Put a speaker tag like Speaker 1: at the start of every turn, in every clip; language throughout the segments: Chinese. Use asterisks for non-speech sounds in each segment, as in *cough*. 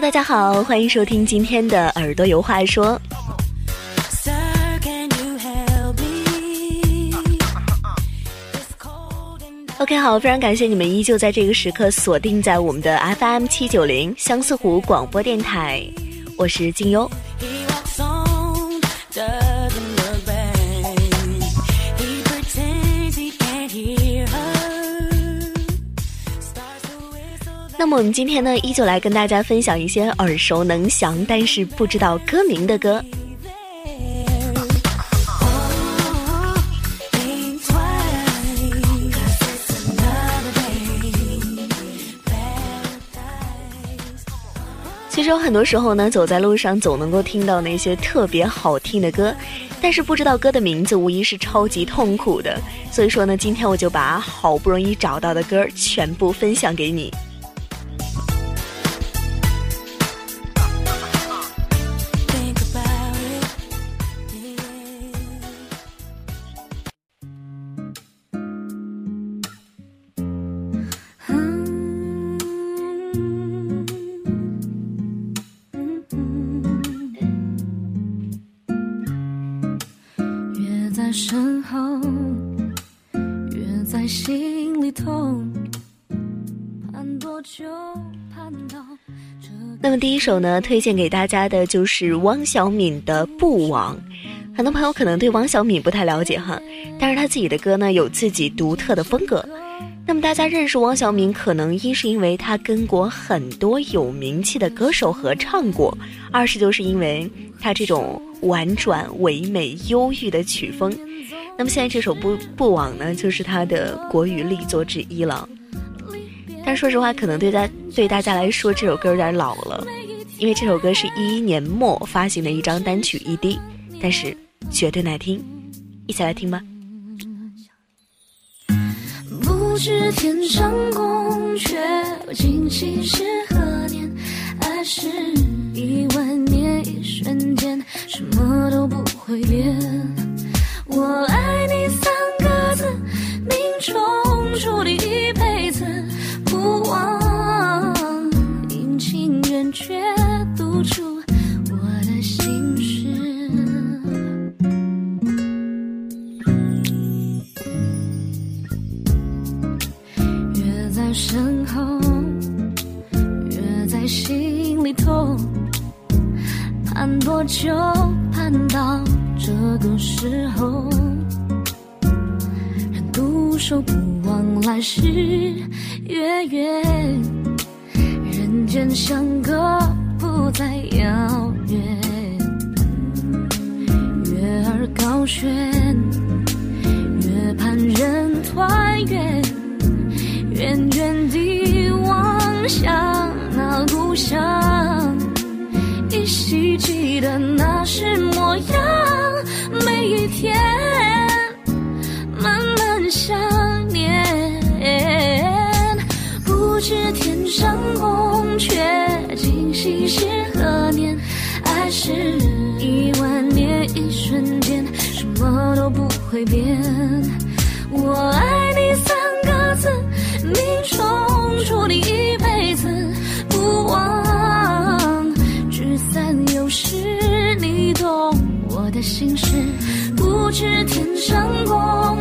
Speaker 1: 大家好，欢迎收听今天的耳朵有话说。OK，好，非常感谢你们依旧在这个时刻锁定在我们的 FM 七九零相思湖广播电台，我是静优。那么我们今天呢，依旧来跟大家分享一些耳熟能详，但是不知道歌名的歌。其实有很多时候呢，走在路上总能够听到那些特别好听的歌，但是不知道歌的名字，无疑是超级痛苦的。所以说呢，今天我就把好不容易找到的歌全部分享给你。心里痛。那么第一首呢，推荐给大家的就是汪小敏的《不枉》。很多朋友可能对汪小敏不太了解哈，但是她自己的歌呢有自己独特的风格。那么大家认识汪小敏，可能一是因为她跟过很多有名气的歌手合唱过，二是就是因为她这种婉转唯美、忧郁的曲风。那么现在这首《不不枉》呢，就是他的国语力作之一了。但说实话，可能对大对大家来说，这首歌有点老了，因为这首歌是一一年末发行的一张单曲 ED，但是绝对耐听，一起来听吧。不知天上宫阙，今夕是何年？爱是一万年，一瞬间，什么都不会变。我爱你三个字，命中注定一辈子。不忘，阴晴圆缺，忘来时。月圆，人间相隔不再遥远。月儿高悬，月盼人团圆。远远地望向那故乡，依稀记得那时模样。每一天，慢慢想不知天上宫阙，今夕是何年？爱是一万年，一瞬间，什么都不会变。我爱你三个字，命中注定一辈子不忘。聚散有时，你懂我的心事。不知天上宫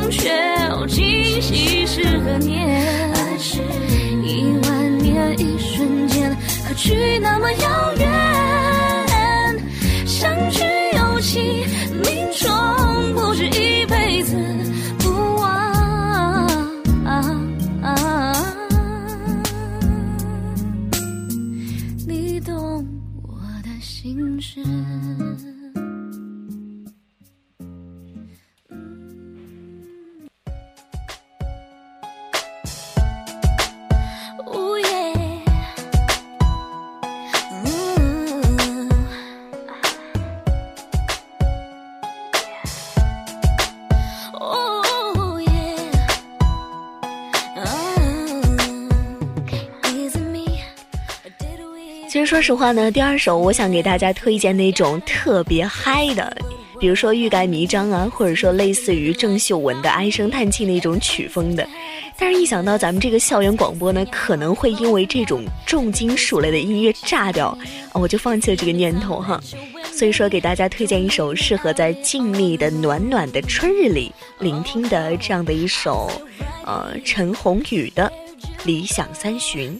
Speaker 1: 阙，今夕是何年？爱是。去那么遥远说实话呢，第二首我想给大家推荐那种特别嗨的，比如说欲盖弥彰啊，或者说类似于郑秀文的唉声叹气那种曲风的。但是，一想到咱们这个校园广播呢，可能会因为这种重金属类的音乐炸掉，我就放弃了这个念头哈。所以说，给大家推荐一首适合在静谧的暖暖的春日里聆听的这样的一首，呃，陈鸿宇的《理想三旬》。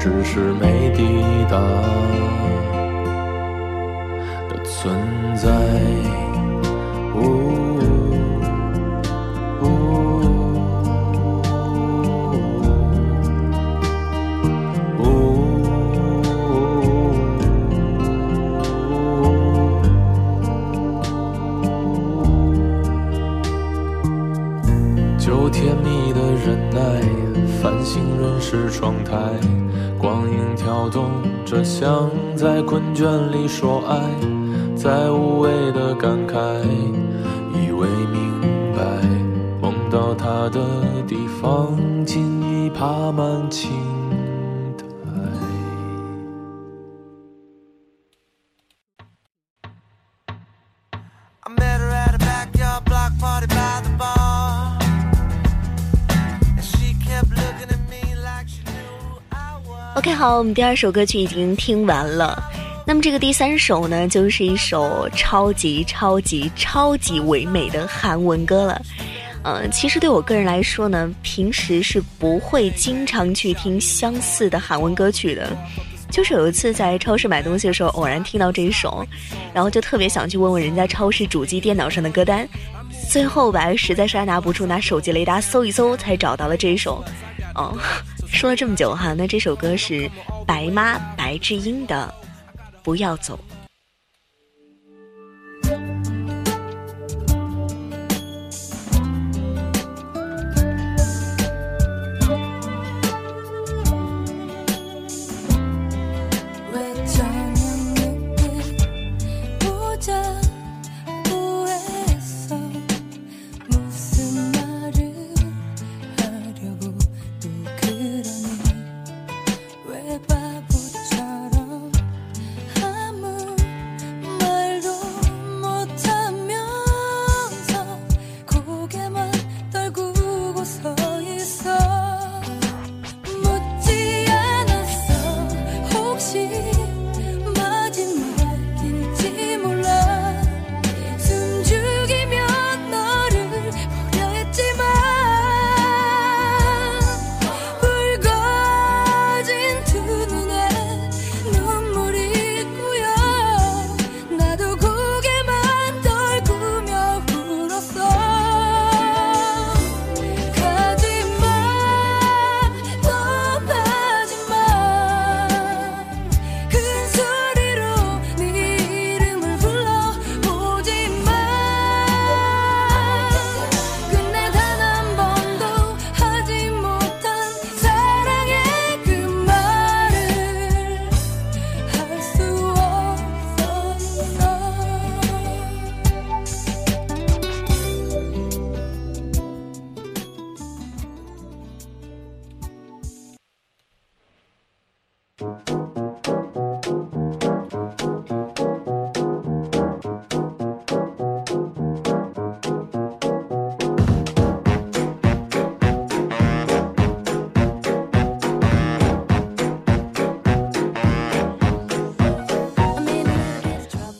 Speaker 2: 只是没抵达的存在。说爱，再无谓的感慨，以为明白，梦到他的地方，竟已爬满青苔。
Speaker 1: OK，好，我们第二首歌曲已经听完了。
Speaker 3: 那么这个第三首呢，就是一首超级超级超级唯美的韩文歌了。嗯，其实对我个人来说呢，平时是不会经常去听相似的韩文歌曲的。就是有一次在超市买东西的时候，偶然听到这一首，然后就特别想去问问人家超市主机电脑上的歌单，最后吧，实在是按捺不住，拿手机雷达搜一搜，才找到了这一首。哦，说了这么久哈，那这首歌是白妈白智英的《不要走》。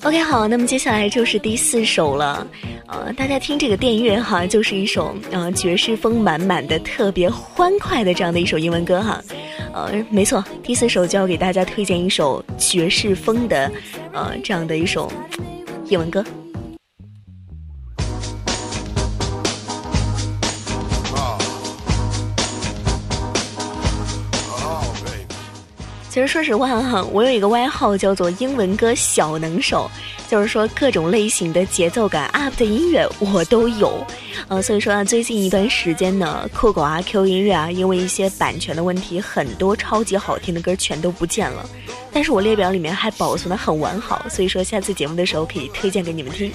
Speaker 3: OK，好，那么接下来就是第四首了，呃，大家听这个电乐哈，就是一首呃爵士风满满的、特别欢快的这样的一首英文歌哈，呃，没错，第四首就要给大家推荐一首爵士风的，呃，这样的一首英文歌。其实说实话哈，我有一个外号叫做英文歌小能手，就是说各种类型的节奏感 up 的音乐我都有，呃，所以说啊，最近一段时间呢，酷狗啊、Q 音乐啊，因为一些版权的问题，很多超级好听的歌全都不见了，但是我列表里面还保存的很完好，所以说下次节目的时候可以推荐给你们听。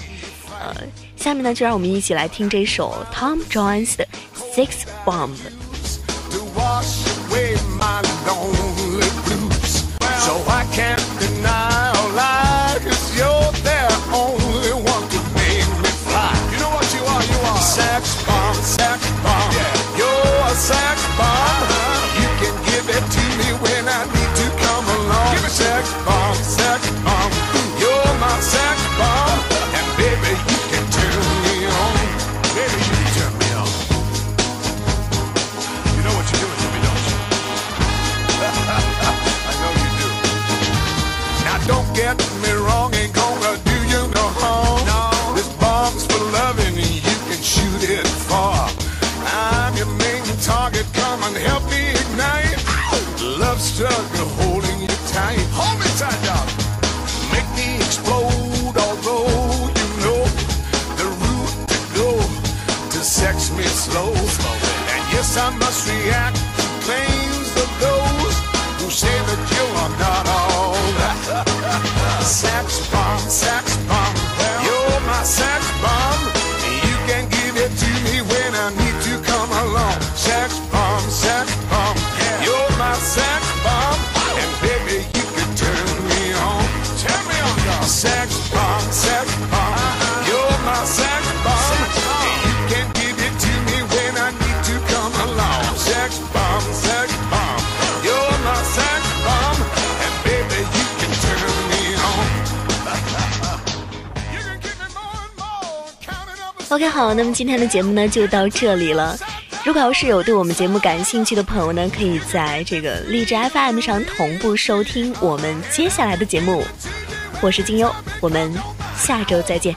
Speaker 3: 呃，下面呢，就让我们一起来听这首 Tom Jones 的 Six Bomb。Can't help me ignite. Love struggle holding you tight. Hold me tight, dog. Make me explode, although you know the route to go to sex me slow. And yes, I must react to claims of those who say that you are not all that. *laughs* Sex OK，好，那么今天的节目呢就到这里了。如果要是有对我们节目感兴趣的朋友呢，可以在这个荔枝 FM 上同步收听我们接下来的节目。我是金优，我们下周再见。